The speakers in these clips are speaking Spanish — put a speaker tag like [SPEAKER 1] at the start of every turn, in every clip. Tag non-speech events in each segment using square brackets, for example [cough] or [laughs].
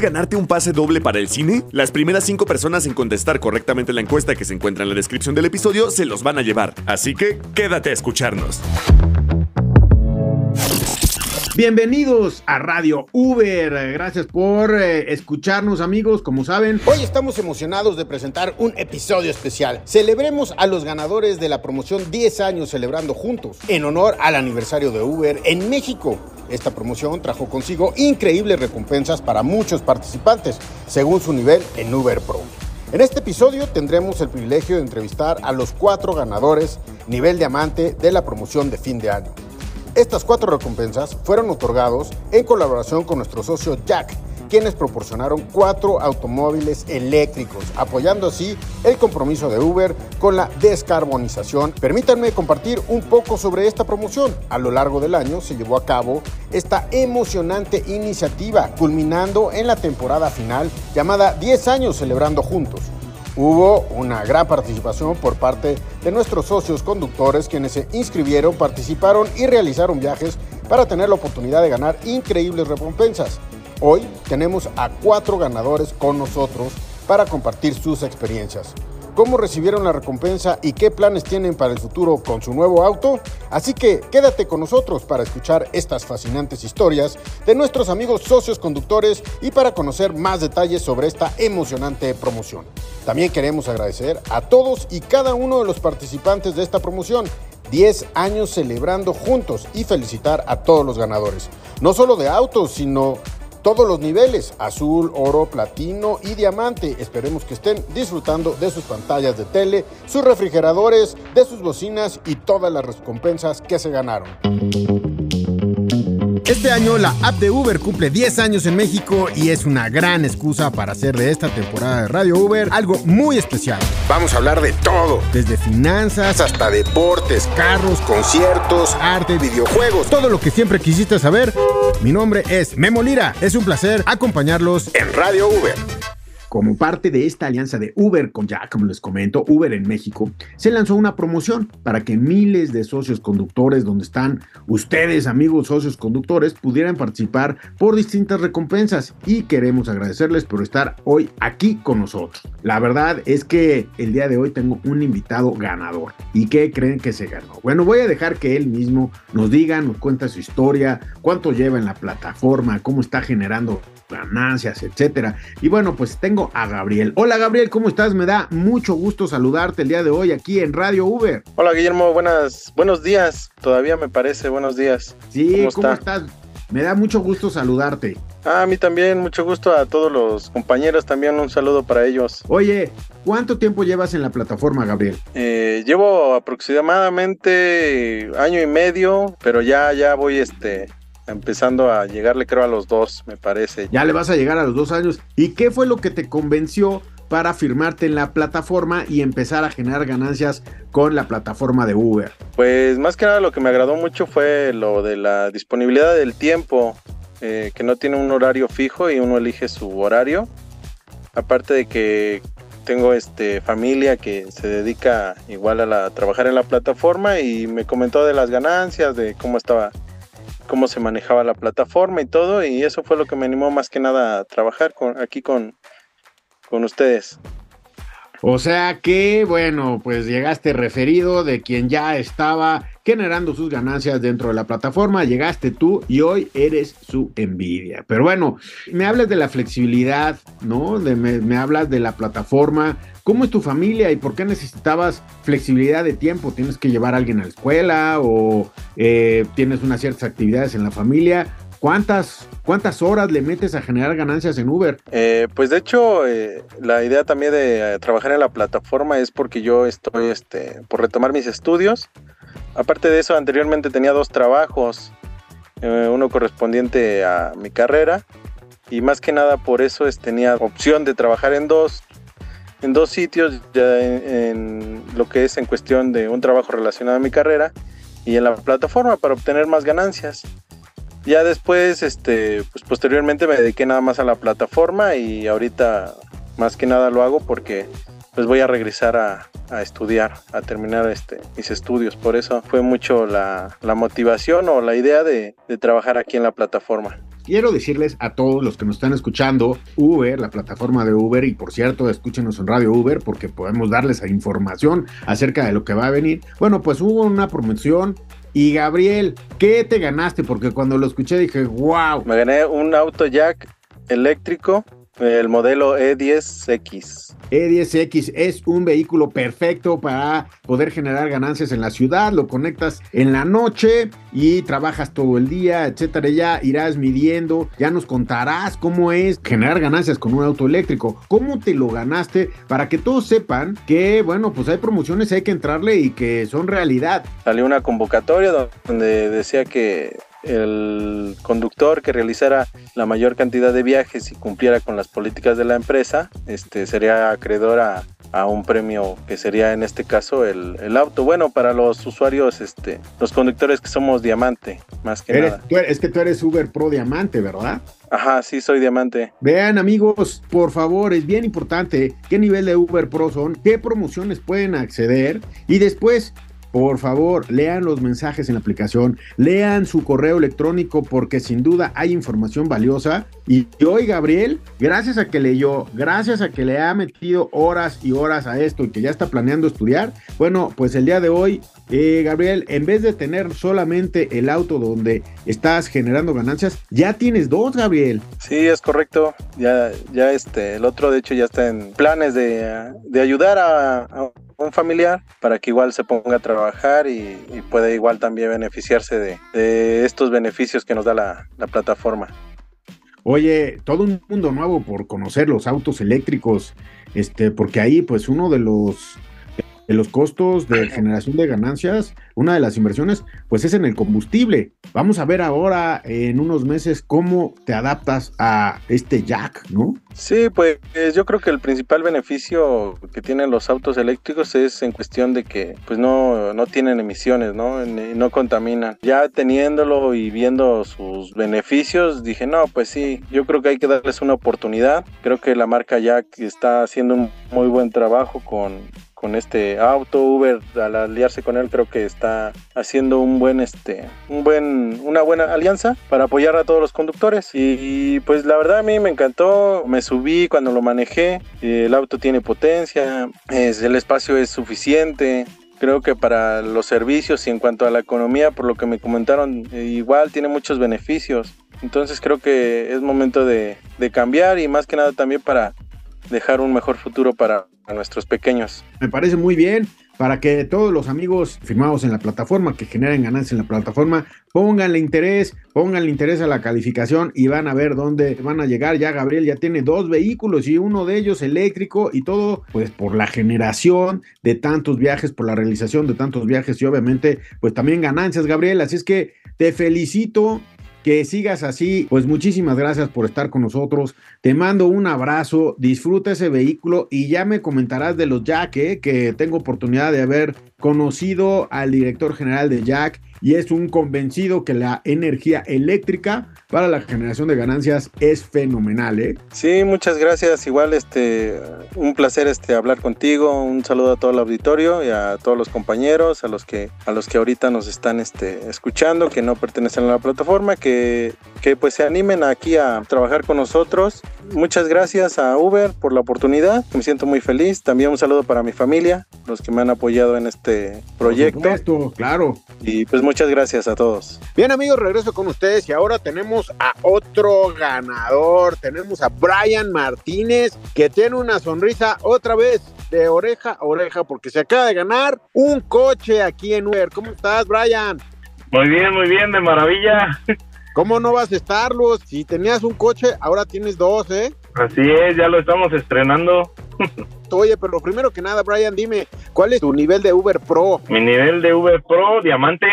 [SPEAKER 1] ¿Quieres ganarte un pase doble para el cine? Las primeras cinco personas en contestar correctamente la encuesta que se encuentra en la descripción del episodio se los van a llevar. Así que quédate a escucharnos.
[SPEAKER 2] Bienvenidos a Radio Uber. Gracias por eh, escucharnos, amigos. Como saben,
[SPEAKER 3] hoy estamos emocionados de presentar un episodio especial. Celebremos a los ganadores de la promoción 10 años celebrando juntos en honor al aniversario de Uber en México. Esta promoción trajo consigo increíbles recompensas para muchos participantes, según su nivel en Uber Pro. En este episodio tendremos el privilegio de entrevistar a los cuatro ganadores nivel diamante de la promoción de fin de año. Estas cuatro recompensas fueron otorgados en colaboración con nuestro socio Jack, quienes proporcionaron cuatro automóviles eléctricos, apoyando así el compromiso de Uber con la descarbonización. Permítanme compartir un poco sobre esta promoción. A lo largo del año se llevó a cabo esta emocionante iniciativa, culminando en la temporada final llamada 10 años celebrando juntos Hubo una gran participación por parte de nuestros socios conductores quienes se inscribieron, participaron y realizaron viajes para tener la oportunidad de ganar increíbles recompensas. Hoy tenemos a cuatro ganadores con nosotros para compartir sus experiencias cómo recibieron la recompensa y qué planes tienen para el futuro con su nuevo auto. Así que quédate con nosotros para escuchar estas fascinantes historias de nuestros amigos socios conductores y para conocer más detalles sobre esta emocionante promoción. También queremos agradecer a todos y cada uno de los participantes de esta promoción. 10 años celebrando juntos y felicitar a todos los ganadores. No solo de autos, sino todos los niveles, azul, oro, platino y diamante. Esperemos que estén disfrutando de sus pantallas de tele, sus refrigeradores, de sus bocinas y todas las recompensas que se ganaron.
[SPEAKER 2] Este año la app de Uber cumple 10 años en México y es una gran excusa para hacer de esta temporada de Radio Uber algo muy especial.
[SPEAKER 3] Vamos a hablar de todo,
[SPEAKER 2] desde finanzas
[SPEAKER 3] hasta deportes, carros, conciertos,
[SPEAKER 2] arte, videojuegos, todo lo que siempre quisiste saber. Mi nombre es Memo Lira. Es un placer acompañarlos
[SPEAKER 3] en Radio Uber.
[SPEAKER 2] Como parte de esta alianza de Uber con ya, como les comento, Uber en México, se lanzó una promoción para que miles de socios conductores, donde están ustedes, amigos socios conductores, pudieran participar por distintas recompensas. Y queremos agradecerles por estar hoy aquí con nosotros. La verdad es que el día de hoy tengo un invitado ganador. ¿Y qué creen que se ganó? Bueno, voy a dejar que él mismo nos diga, nos cuenta su historia, cuánto lleva en la plataforma, cómo está generando ganancias, etcétera. Y bueno, pues tengo a Gabriel. Hola Gabriel, ¿cómo estás? Me da mucho gusto saludarte el día de hoy aquí en Radio Uber.
[SPEAKER 4] Hola Guillermo, buenas, buenos días. Todavía me parece, buenos días.
[SPEAKER 2] Sí, ¿cómo, estás? Me da mucho gusto saludarte.
[SPEAKER 4] a mí también, mucho gusto a todos los compañeros, también un saludo para ellos.
[SPEAKER 2] Oye, ¿cuánto tiempo llevas en la plataforma, Gabriel?
[SPEAKER 4] Eh, llevo aproximadamente año y medio, pero ya, ya voy este, empezando a llegarle creo a los dos, me parece.
[SPEAKER 2] Ya le vas a llegar a los dos años. ¿Y qué fue lo que te convenció para firmarte en la plataforma y empezar a generar ganancias con la plataforma de Uber?
[SPEAKER 4] Pues más que nada lo que me agradó mucho fue lo de la disponibilidad del tiempo, eh, que no tiene un horario fijo y uno elige su horario. Aparte de que tengo este familia que se dedica igual a, la, a trabajar en la plataforma y me comentó de las ganancias, de cómo estaba cómo se manejaba la plataforma y todo, y eso fue lo que me animó más que nada a trabajar aquí con, con ustedes.
[SPEAKER 2] O sea que, bueno, pues llegaste referido de quien ya estaba generando sus ganancias dentro de la plataforma, llegaste tú y hoy eres su envidia. Pero bueno, me hablas de la flexibilidad, ¿no? Me hablas de la plataforma, ¿Cómo es tu familia y por qué necesitabas flexibilidad de tiempo? ¿Tienes que llevar a alguien a la escuela o eh, tienes unas ciertas actividades en la familia? ¿Cuántas, ¿Cuántas horas le metes a generar ganancias en Uber?
[SPEAKER 4] Eh, pues de hecho, eh, la idea también de trabajar en la plataforma es porque yo estoy este, por retomar mis estudios. Aparte de eso, anteriormente tenía dos trabajos, uno correspondiente a mi carrera y más que nada por eso es, tenía opción de trabajar en dos en dos sitios, ya en, lo que es en cuestión de un trabajo relacionado a mi carrera y en la plataforma para obtener más ganancias. Ya después, este, pues posteriormente me dediqué nada más a la plataforma y ahorita más que nada lo hago porque pues voy a regresar a, estudiar, a terminar este, mis estudios. Por eso fue mucho la, motivación o la idea de, de trabajar aquí en la plataforma.
[SPEAKER 2] Quiero decirles a todos los que nos están escuchando, Uber, la plataforma de Uber, y por cierto, escúchenos en Radio Uber porque podemos darles información acerca de lo que va a venir. Bueno, pues hubo una promoción y Gabriel, ¿qué te ganaste? Porque cuando lo escuché dije, wow.
[SPEAKER 4] Me gané un auto jack eléctrico, el modelo E10X.
[SPEAKER 2] E10X es un vehículo perfecto para poder generar ganancias en la ciudad, lo conectas en la noche y trabajas todo el día, etcétera. Ya irás midiendo, ya nos contarás cómo es generar ganancias con un auto eléctrico, cómo te lo ganaste para que todos sepan que, bueno, pues hay promociones, hay que entrarle y que son realidad.
[SPEAKER 4] Salió una convocatoria donde decía que el conductor que realizara la mayor cantidad de viajes y cumpliera con las políticas de la empresa, este, sería acreedor a, un premio que sería en este caso el, auto. Bueno, para los usuarios, este, los conductores que somos diamante, más que nada.
[SPEAKER 2] es que tú eres Uber Pro Diamante, ¿verdad?
[SPEAKER 4] Ajá, sí, soy diamante.
[SPEAKER 2] Vean amigos, por favor, es bien importante qué nivel de Uber Pro son, qué promociones pueden acceder y después por favor, lean los mensajes en la aplicación, lean su correo electrónico porque sin duda hay información valiosa. Y hoy, Gabriel, gracias a que leyó, gracias a que le ha metido horas y horas a esto y que ya está planeando estudiar, bueno, pues el día de hoy, eh, Gabriel, en vez de tener solamente el auto donde estás generando ganancias, ya tienes dos, Gabriel.
[SPEAKER 4] Sí, es correcto. Ya, ya este, el otro de hecho ya está en planes de, ayudar a un familiar para que igual se ponga a trabajar y, pueda igual también beneficiarse de, estos beneficios que nos da la, la plataforma.
[SPEAKER 2] Oye, todo un mundo nuevo por conocer los autos eléctricos, este, porque ahí pues uno de los de los costos de generación de ganancias, una de las inversiones, pues es en el combustible. Vamos a ver ahora en unos meses cómo te adaptas a este jack, ¿no?
[SPEAKER 4] Sí, pues yo creo que el principal beneficio que tienen los autos eléctricos es en cuestión de que pues no, no tienen emisiones, ¿no? no contaminan. Ya teniéndolo y viendo sus beneficios, dije, no, pues sí, yo creo que hay que darles una oportunidad. Creo que la marca Jack está haciendo un muy buen trabajo con, con este auto Uber al aliarse con él creo que está haciendo un buen este un buen una buena alianza para apoyar a todos los conductores. Y, pues la verdad a mí me encantó me subí cuando lo manejé. El auto tiene potencia es, el espacio es suficiente. Creo que para los servicios y en cuanto a la economía por lo que me comentaron eh, igual tiene muchos beneficios. Entonces creo que es momento de, de cambiar y más que nada también para dejar un mejor futuro para nuestros pequeños.
[SPEAKER 2] Me parece muy bien para que todos los amigos firmados en la plataforma que generen ganancias en la plataforma pónganle interés, pónganle interés a la calificación y van a ver dónde van a llegar. Ya Gabriel ya tiene dos vehículos y uno de ellos eléctrico y todo pues por la generación de tantos viajes, por la realización de tantos viajes y obviamente pues también ganancias Gabriel. Así es que te felicito que sigas así. Pues muchísimas gracias por estar con nosotros. Te mando un abrazo, disfruta ese vehículo y ya me comentarás de los Jack, ¿eh? que tengo oportunidad de haber conocido al director general de Jack y es un convencido que la energía eléctrica para la generación de ganancias es fenomenal, ¿eh?
[SPEAKER 4] Sí, muchas gracias. Igual, este, un placer este hablar contigo. Un saludo a todo el auditorio y a todos los compañeros, a los que, a los que ahorita nos están este, escuchando, que no pertenecen a la plataforma, que, que pues se animen aquí a trabajar con nosotros. Muchas gracias a Uber por la oportunidad. Me siento muy feliz. También un saludo para mi familia, los que me han apoyado en este proyecto.
[SPEAKER 2] Por claro.
[SPEAKER 4] Y pues muchas gracias a todos.
[SPEAKER 2] Bien amigos, regreso con ustedes y ahora tenemos a otro ganador. Tenemos a Brian Martínez que tiene una sonrisa otra vez de oreja a oreja porque se acaba de ganar un coche aquí en Uber. ¿Cómo estás, Brian?
[SPEAKER 5] Muy bien, muy bien, de maravilla.
[SPEAKER 2] ¿Cómo no vas a estarlos? Si tenías un coche, ahora tienes dos, ¿eh?
[SPEAKER 5] Así es, ya lo estamos estrenando.
[SPEAKER 2] Oye, pero primero que nada, Brian, dime, ¿cuál es tu nivel de Uber Pro?
[SPEAKER 5] Mi nivel de Uber Pro, diamante.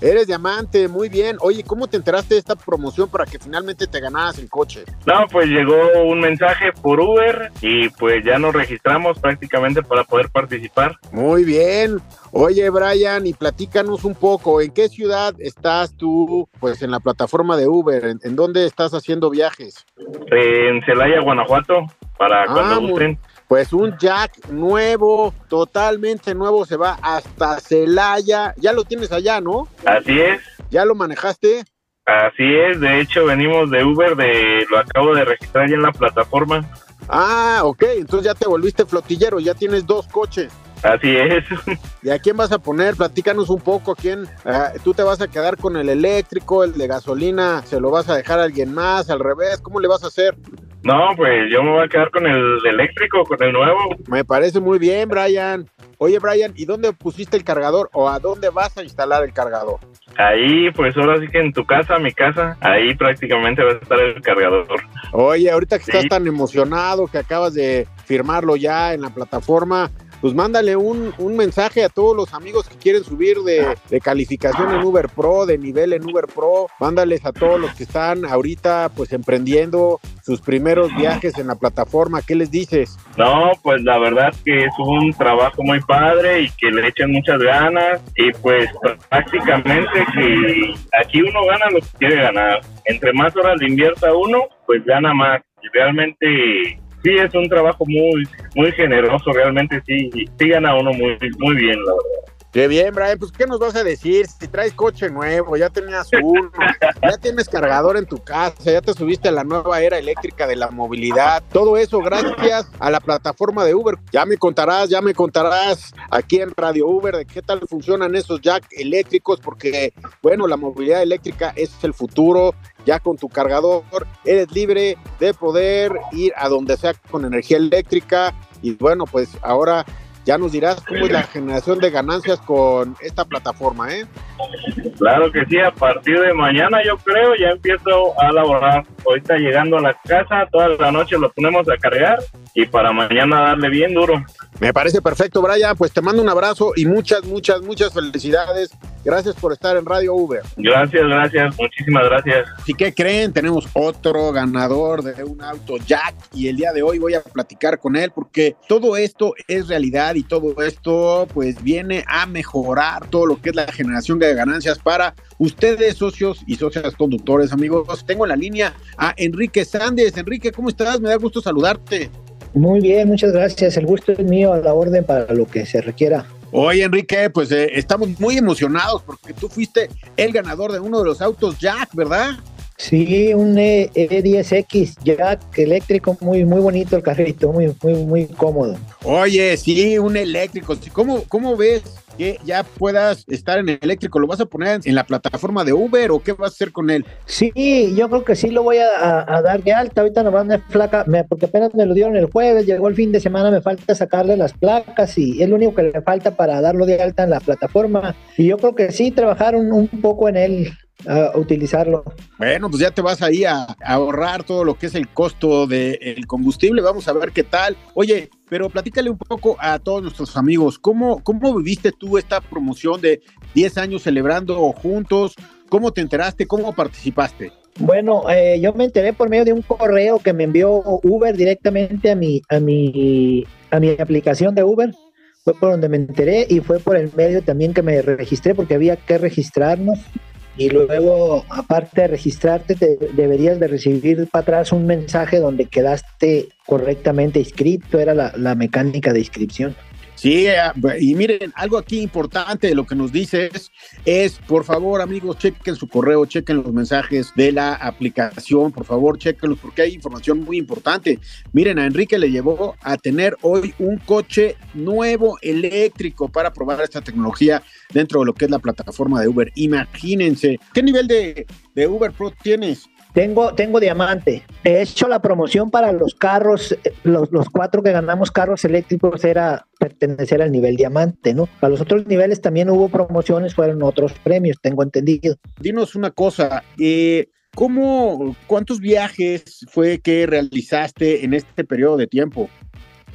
[SPEAKER 2] Eres diamante, muy bien. Oye, ¿cómo te enteraste de esta promoción para que finalmente te ganaras el coche?
[SPEAKER 5] No, pues llegó un mensaje por Uber y pues ya nos registramos prácticamente para poder participar.
[SPEAKER 2] Muy bien. Oye, Brian, y platícanos un poco, ¿en qué ciudad estás tú, pues en la plataforma de Uber? ¿En, dónde estás haciendo viajes?
[SPEAKER 5] En Celaya, Guanajuato, para ah, cuando gusten.
[SPEAKER 2] Pues un Jack nuevo, totalmente nuevo, se va hasta Celaya. Ya lo tienes allá, ¿no?
[SPEAKER 5] Así es.
[SPEAKER 2] ¿Ya lo manejaste?
[SPEAKER 5] Así es, de hecho venimos de Uber, de lo acabo de registrar ya en la plataforma.
[SPEAKER 2] Ah, ok, entonces ya te volviste flotillero, ya tienes dos coches.
[SPEAKER 5] Así es.
[SPEAKER 2] ¿Y a quién vas a poner? Platícanos un poco, ¿a quién? Ah, ¿Tú te vas a quedar con el eléctrico, el de gasolina? ¿Se lo vas a dejar a alguien más? ¿Al revés? ¿Cómo le vas a hacer?
[SPEAKER 5] No, pues yo me voy a quedar con el eléctrico, con el nuevo.
[SPEAKER 2] Me parece muy bien, Brian. Oye, Brian, ¿y dónde pusiste el cargador o a dónde vas a instalar el cargador?
[SPEAKER 5] Ahí, pues ahora sí que en tu casa, mi casa, ahí prácticamente va a estar el cargador.
[SPEAKER 2] Oye, ahorita que
[SPEAKER 5] Sí.
[SPEAKER 2] estás tan emocionado, que acabas de firmarlo ya en la plataforma, pues mándale un, un mensaje a todos los amigos que quieren subir de, de calificación en Uber Pro, de nivel en Uber Pro. Mándales a todos los que están ahorita pues emprendiendo sus primeros viajes en la plataforma. ¿Qué les dices?
[SPEAKER 5] No, pues la verdad que es un trabajo muy padre y que le echan muchas ganas y pues prácticamente que aquí uno gana lo que quiere ganar. Entre más horas le invierta uno, pues gana más. Y realmente sí es un trabajo muy muy generoso, realmente sí, sí gana uno muy muy bien, la verdad.
[SPEAKER 2] Qué bien, Brian. Pues, ¿qué nos vas a decir? Si traes coche nuevo, ya tenías uno, ya tienes cargador en tu casa, ya te subiste a la nueva era eléctrica de la movilidad. Todo eso gracias a la plataforma de Uber. Ya me contarás, ya me contarás aquí en Radio Uber de qué tal funcionan esos jack eléctricos, porque, bueno, la movilidad eléctrica es el futuro. Ya con tu cargador eres libre de poder ir a donde sea con energía eléctrica. Y bueno, pues ahora ya nos dirás cómo es la generación de ganancias con esta plataforma, ¿eh?
[SPEAKER 5] Claro que sí, a partir de mañana yo creo ya empiezo a laborar. Ahorita llegando a la casa, toda la noche lo ponemos a cargar y para mañana darle bien duro.
[SPEAKER 2] Me parece perfecto, Brian. Pues te mando un abrazo y muchas, muchas, muchas felicidades. Gracias por estar en Radio Uber.
[SPEAKER 5] Gracias, gracias, muchísimas gracias.
[SPEAKER 2] ¿Y qué creen? Tenemos otro ganador de un auto Jack y el día de hoy voy a platicar con él porque todo esto es realidad y todo esto pues viene a mejorar todo lo que es la generación de ganancias para ustedes socios y socias conductores amigos. Tengo en la línea a Enrique Sández. Enrique, ¿cómo estás? Me da gusto saludarte.
[SPEAKER 6] Muy bien, muchas gracias. El gusto es mío a la orden para lo que se requiera.
[SPEAKER 2] Oye, Enrique, pues eh, estamos muy emocionados porque tú fuiste el ganador de uno de los autos Jack, ¿verdad?
[SPEAKER 6] Sí, un E- E10X Jack eléctrico, muy, muy bonito el carrito, muy, muy, muy cómodo.
[SPEAKER 2] Oye, sí, un eléctrico. ¿Cómo, ¿Cómo ves que ya puedas estar en el eléctrico? ¿Lo vas a poner en la plataforma de Uber o qué vas a hacer con él?
[SPEAKER 6] Sí, yo creo que sí lo voy a, dar de alta. Ahorita nomás me flaca, me- porque apenas me lo dieron el jueves, llegó el fin de semana, me falta sacarle las placas y es lo único que le falta para darlo de alta en la plataforma. Y yo creo que sí, trabajar un, un poco en él, a utilizarlo.
[SPEAKER 2] Bueno, pues ya te vas ahí a, a ahorrar todo lo que es el costo del combustible. Vamos a ver qué tal. Oye, pero platícale un poco a todos nuestros amigos. ¿Cómo, cómo viviste tú esta promoción de 10 años celebrando juntos? ¿Cómo te enteraste? ¿Cómo participaste?
[SPEAKER 6] Bueno, eh, yo me enteré por medio de un correo que me envió Uber directamente a mi, a mi, a mi aplicación de Uber. Fue por donde me enteré y fue por el medio también que me registré porque había que registrarnos. Y luego, aparte de registrarte, te deberías de recibir para atrás un mensaje donde quedaste correctamente inscrito. Era la, la mecánica de inscripción.
[SPEAKER 2] Sí, eh, y miren, algo aquí importante de lo que nos dices es, por favor, amigos, chequen su correo, chequen los mensajes de la aplicación, por favor, chequenlos porque hay información muy importante. Miren, a Enrique le llevó a tener hoy un coche nuevo eléctrico para probar esta tecnología dentro de lo que es la plataforma de Uber. Imagínense, ¿qué nivel de, de Uber Pro tienes?
[SPEAKER 6] Tengo, tengo diamante. He hecho la promoción para los carros, eh, los, los cuatro que ganamos carros eléctricos era pertenecer al nivel diamante, ¿no? Para los otros niveles también hubo promociones, fueron otros premios, tengo entendido.
[SPEAKER 2] Dinos una cosa, eh, ¿cómo, cuántos viajes fue que realizaste en este periodo de tiempo?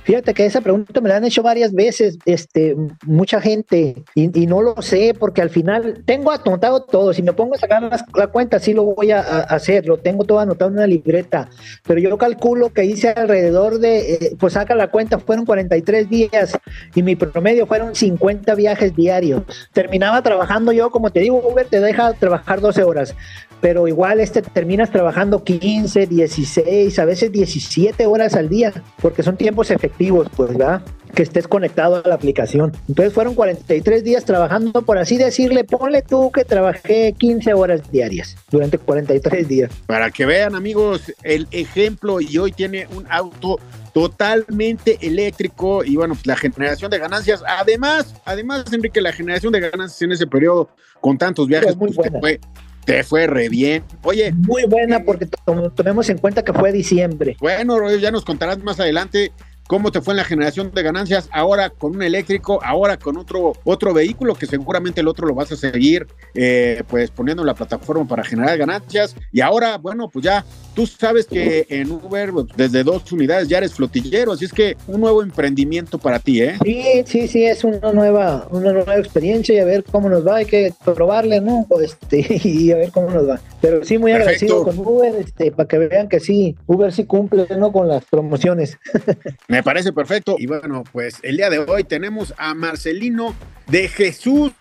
[SPEAKER 6] Fíjate que esa pregunta me la han hecho varias veces, este, mucha gente, y, no lo sé, porque al final tengo anotado todo. Si me pongo a sacar la, cuenta, sí lo voy a, a hacer, lo tengo todo anotado en una libreta. Pero yo calculo que hice alrededor de, eh, pues saca la cuenta, fueron 43 días y mi promedio fueron 50 viajes diarios. Terminaba trabajando yo, como te digo, Uber te deja trabajar 12 horas, pero igual este terminas trabajando 15, 16, a veces 17 horas al día, porque son tiempos efectivos, pues, ¿verdad? que estés conectado a la aplicación. Entonces fueron 43 días trabajando, por así decirle, ponle tú que trabajé 15 horas diarias durante 43 días.
[SPEAKER 2] Para que vean amigos el ejemplo y hoy tiene un auto totalmente eléctrico y bueno, pues la generación de ganancias, además, además Enrique, la generación de ganancias en ese periodo con tantos viajes,
[SPEAKER 6] muy
[SPEAKER 2] pues, te, fue, te fue re bien. Oye.
[SPEAKER 6] Muy buena porque tomemos en cuenta que fue diciembre.
[SPEAKER 2] Bueno, ya nos contarás más adelante cómo te fue en la generación de ganancias ahora con un eléctrico, ahora con otro, otro vehículo que seguramente el otro lo vas a seguir eh, pues poniendo en la plataforma para generar ganancias y ahora bueno pues ya tú sabes que en Uber pues, desde dos unidades ya eres flotillero, así es que un nuevo emprendimiento para ti, ¿eh?
[SPEAKER 6] Sí, sí, sí, es una nueva, una nueva experiencia y a ver cómo nos va, hay que probarle, ¿no? Este, [laughs] y a ver cómo nos va. Pero sí, muy agradecido con Uber, este, para que vean que sí, Uber sí cumple, ¿no? Con las promociones. [laughs]
[SPEAKER 2] Me parece perfecto. Y bueno, pues el día de hoy tenemos a Marcelino de Jesús.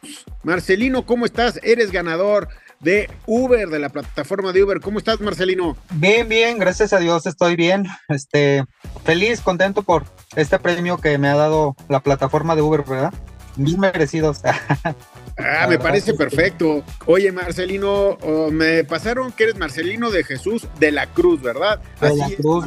[SPEAKER 2] Marcelino, ¿cómo estás? Eres ganador de Uber, de la plataforma de Uber. ¿Cómo estás, Marcelino?
[SPEAKER 7] Bien, bien, gracias a Dios estoy bien. Este, feliz, contento por este premio que me ha dado la plataforma de Uber, ¿verdad? Bien merecidos. [laughs]
[SPEAKER 2] Ah, me parece perfecto. Oye, Marcelino, me pasaron que eres Marcelino de Jesús de la Cruz, ¿verdad?
[SPEAKER 7] De la Cruz,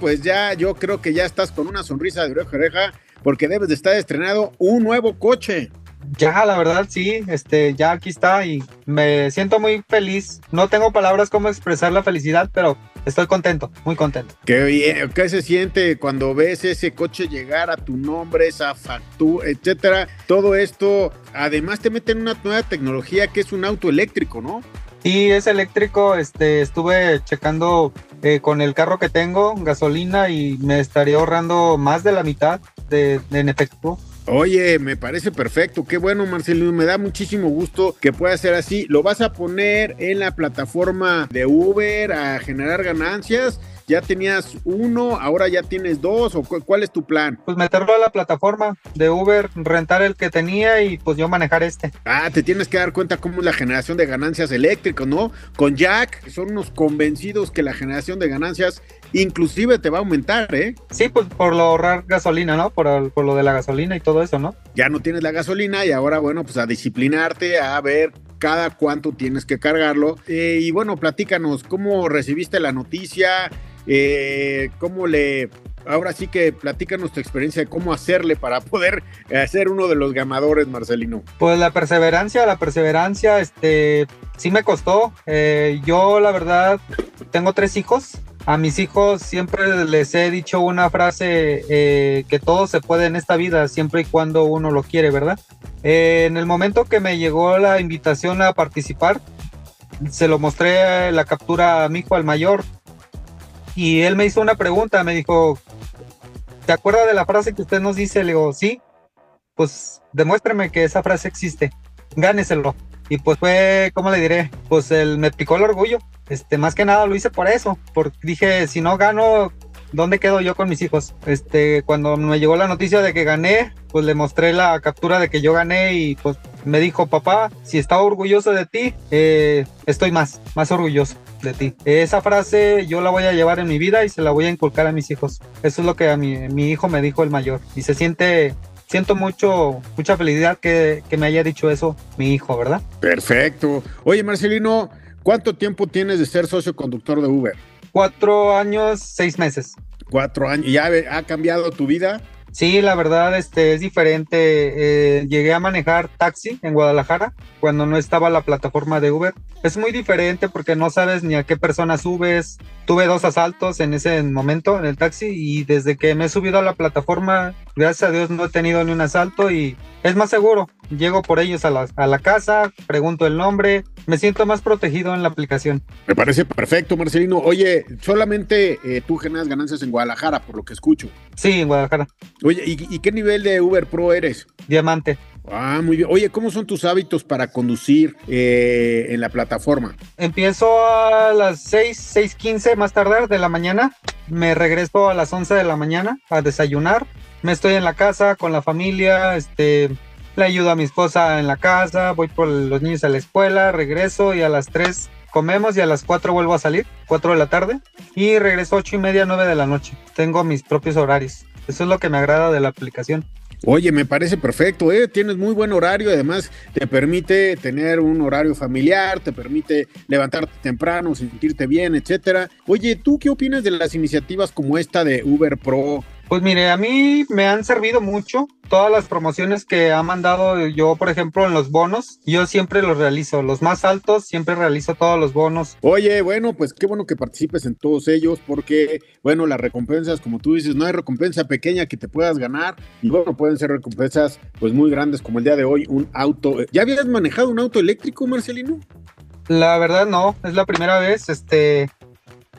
[SPEAKER 2] Pues ya, yo creo que ya estás con una sonrisa de oreja oreja porque debes de estar estrenado un nuevo coche.
[SPEAKER 7] Ya, la verdad, sí, este, ya aquí está y me siento muy feliz. No tengo palabras como expresar la felicidad, pero estoy contento, muy contento.
[SPEAKER 2] Qué bien, ¿qué se siente cuando ves ese coche llegar a tu nombre, esa factura, etcétera? Todo esto, además te meten una nueva tecnología que es un auto eléctrico, ¿no?
[SPEAKER 7] Sí, es eléctrico, este, estuve checando eh, con el carro que tengo, gasolina, y me estaría ahorrando más de la mitad de, de en efecto
[SPEAKER 2] Oye, me parece perfecto. Qué bueno, Marcelino. Me da muchísimo gusto que pueda ser así. ¿Lo vas a poner en la plataforma de Uber a generar ganancias? ¿Ya tenías uno, ahora ya tienes dos? ¿O cuál es tu plan?
[SPEAKER 7] Pues meterlo a la plataforma de Uber, rentar el que tenía y pues yo manejar este.
[SPEAKER 2] Ah, te tienes que dar cuenta cómo es la generación de ganancias eléctricas, ¿no? Con Jack, son unos convencidos que la generación de ganancias inclusive te va a aumentar, ¿eh?
[SPEAKER 7] Sí, pues por lo ahorrar gasolina, ¿no? Por, por lo de la gasolina y todo eso, ¿no?
[SPEAKER 2] Ya no tienes la gasolina y ahora, bueno, pues a disciplinarte, a ver cada cuánto tienes que cargarlo. Eh, y bueno, platícanos, ¿cómo recibiste la noticia? Eh, ¿Cómo le... Ahora sí que platícanos tu experiencia de cómo hacerle para poder ser uno de los ganadores, Marcelino.
[SPEAKER 7] Pues la perseverancia, la perseverancia, este, sí me costó. Eh, yo, la verdad, tengo tres hijos a mis hijos siempre les he dicho una frase eh, que todo se puede en esta vida siempre y cuando uno lo quiere, ¿verdad? Eh, en el momento que me llegó la invitación a participar, se lo mostré la captura a mi hijo, al mayor, y él me hizo una pregunta, me dijo, ¿te acuerdas de la frase que usted nos dice? Le digo, sí, pues demuéstrame que esa frase existe, gáneselo. Y pues fue, ¿cómo le diré? Pues él me picó el orgullo este, más que nada lo hice por eso, porque dije, si no gano, ¿dónde quedo yo con mis hijos? Este, cuando me llegó la noticia de que gané, pues le mostré la captura de que yo gané y pues me dijo, papá, si estaba orgulloso de ti, eh, estoy más, más orgulloso de ti. Esa frase yo la voy a llevar en mi vida y se la voy a inculcar a mis hijos. Eso es lo que a mi, mi hijo me dijo el mayor. Y se siente siento mucho, mucha felicidad que, que, me haya dicho eso mi hijo, ¿verdad?
[SPEAKER 2] Perfecto. Oye, Marcelino, ¿Cuánto tiempo tienes de ser socio conductor de Uber?
[SPEAKER 7] Cuatro años, seis meses.
[SPEAKER 2] Cuatro años. ¿Y ya ha cambiado tu vida?
[SPEAKER 7] Sí, la verdad este, es diferente. Eh, llegué a manejar taxi en Guadalajara cuando no estaba la plataforma de Uber. Es muy diferente porque no sabes ni a qué persona subes. Tuve dos asaltos en ese momento en el taxi y desde que me he subido a la plataforma, gracias a Dios no he tenido ni un asalto y es más seguro. Llego por ellos a la, a la casa, pregunto el nombre, me siento más protegido en la aplicación.
[SPEAKER 2] Me parece perfecto, Marcelino. Oye, solamente eh, tú generas ganancias en Guadalajara, por lo que escucho.
[SPEAKER 7] Sí, en Guadalajara.
[SPEAKER 2] Oye, ¿y, qué nivel de Uber Pro eres?
[SPEAKER 7] Diamante.
[SPEAKER 2] Ah, muy bien. Oye, ¿cómo son tus hábitos para conducir eh, en la plataforma?
[SPEAKER 7] Empiezo a las 6, 6.15 más tardar de la mañana. Me regreso a las 11 de la mañana a desayunar. Me estoy en la casa con la familia, este, le ayudo a mi esposa en la casa, voy por los niños a la escuela, regreso y a las 3 comemos y a las 4 vuelvo a salir, 4 de la tarde, y regreso 8 y media, 9 de la noche. Tengo mis propios horarios. Eso es lo que me agrada de la aplicación.
[SPEAKER 2] Oye, me parece perfecto, ¿eh? tienes muy buen horario, además te permite tener un horario familiar, te permite levantarte temprano, sentirte bien, etcétera. Oye, ¿tú qué opinas de las iniciativas como esta de Uber Pro?
[SPEAKER 7] Pues mire, a mí me han servido mucho todas las promociones que ha mandado yo, por ejemplo, en los bonos. Yo siempre los realizo, los más altos, siempre realizo todos los bonos.
[SPEAKER 2] Oye, bueno, pues qué bueno que participes en todos ellos porque, bueno, las recompensas, como tú dices, no hay recompensa pequeña que te puedas ganar y bueno, pueden ser recompensas pues muy grandes como el día de hoy, un auto. ¿Ya habías manejado un auto eléctrico, Marcelino?
[SPEAKER 7] La verdad no, es la primera vez, este,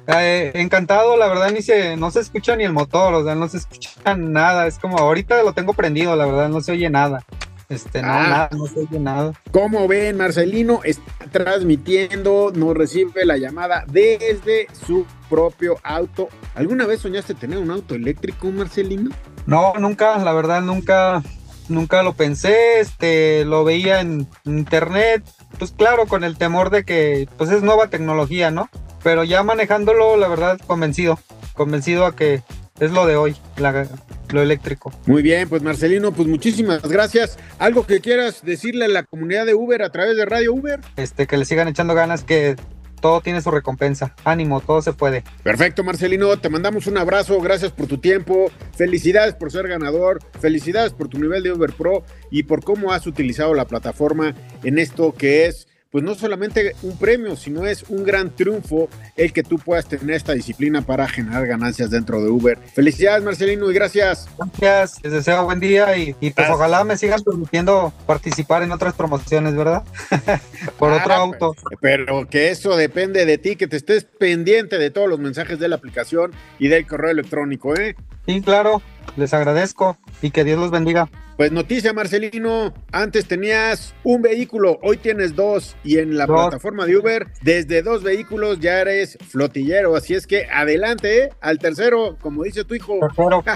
[SPEAKER 7] eh, encantado, la verdad ni se, no se escucha ni el motor, o sea, no se escucha nada, es como ahorita lo tengo prendido, la verdad no se oye nada. Este, no, ah. nada, no se oye nada.
[SPEAKER 2] Como ven, Marcelino está transmitiendo, nos recibe la llamada desde su propio auto. ¿Alguna vez soñaste tener un auto eléctrico, Marcelino?
[SPEAKER 7] No, nunca, la verdad nunca, nunca lo pensé, este, lo veía en internet, pues claro, con el temor de que, pues es nueva tecnología, ¿no? Pero ya manejándolo, la verdad, convencido, convencido a que es lo de hoy, lo eléctrico.
[SPEAKER 2] Muy bien, pues Marcelino, pues muchísimas gracias. ¿Algo que quieras decirle a la comunidad de Uber a través de Radio Uber?
[SPEAKER 7] Este, que le sigan echando ganas, que todo tiene su recompensa. Ánimo, todo se puede.
[SPEAKER 2] Perfecto, Marcelino. Te mandamos un abrazo. Gracias por tu tiempo. Felicidades por ser ganador. Felicidades por tu nivel de Uber Pro y por cómo has utilizado la plataforma en esto que es pues no solamente un premio, sino es un gran triunfo el que tú puedas tener esta disciplina para generar ganancias dentro de Uber. Felicidades Marcelino y gracias.
[SPEAKER 7] Gracias, les deseo buen día y, pues ojalá me sigan permitiendo participar en otras promociones, ¿verdad? [laughs] Por otro ah, auto.
[SPEAKER 2] Pero que eso depende de ti, que te estés pendiente de todos los mensajes de la aplicación y del correo electrónico, ¿eh?
[SPEAKER 7] Sí, claro, les agradezco y que Dios los bendiga.
[SPEAKER 2] Pues noticia, Marcelino, antes tenías un vehículo, hoy tienes dos y en la plataforma de Uber, desde dos vehículos ya eres flotillero, así es que adelante, ¿eh? al tercero, como dice tu hijo.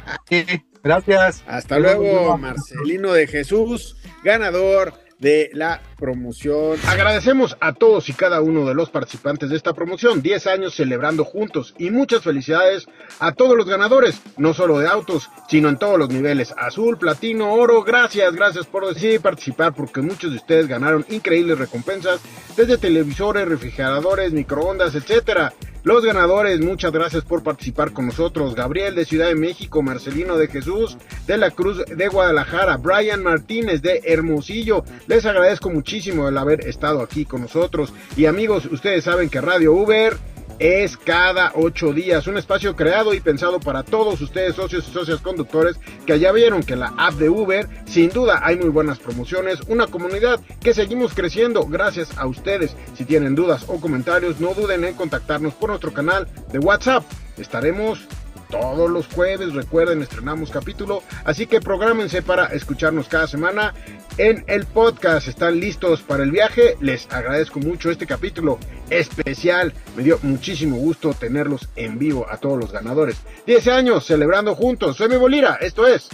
[SPEAKER 2] [laughs]
[SPEAKER 7] sí, gracias.
[SPEAKER 2] Hasta luego, Marcelino de Jesús, ganador de la promoción. Agradecemos a todos y cada uno de los participantes de esta promoción, 10 años celebrando juntos y muchas felicidades a todos los ganadores, no solo de autos, sino en todos los niveles, azul, platino, oro, gracias, gracias por decidir participar porque muchos de ustedes ganaron increíbles recompensas desde televisores, refrigeradores, microondas, etcétera. Los ganadores, muchas gracias por participar con nosotros. Gabriel de Ciudad de México, Marcelino de Jesús de la Cruz de Guadalajara, Brian Martínez de Hermosillo. Les agradezco muchísimo el haber estado aquí con nosotros. Y amigos, ustedes saben que Radio Uber es cada ocho días. Un espacio creado y pensado para todos ustedes, socios y socias conductores, que ya vieron que la app de Uber, sin duda hay muy buenas promociones, una comunidad que seguimos creciendo gracias a ustedes. Si tienen dudas o comentarios, no duden en contactarnos por nuestro canal de WhatsApp. Estaremos todos los jueves. Recuerden, estrenamos capítulo. Así que prográmense para escucharnos cada semana en el podcast. ¿Están listos para el viaje? Les agradezco mucho este capítulo especial. Me dio muchísimo gusto tenerlos en vivo a todos los ganadores. 10 años celebrando juntos. Soy mi Bolira. Esto es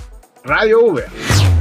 [SPEAKER 2] Radio Uber.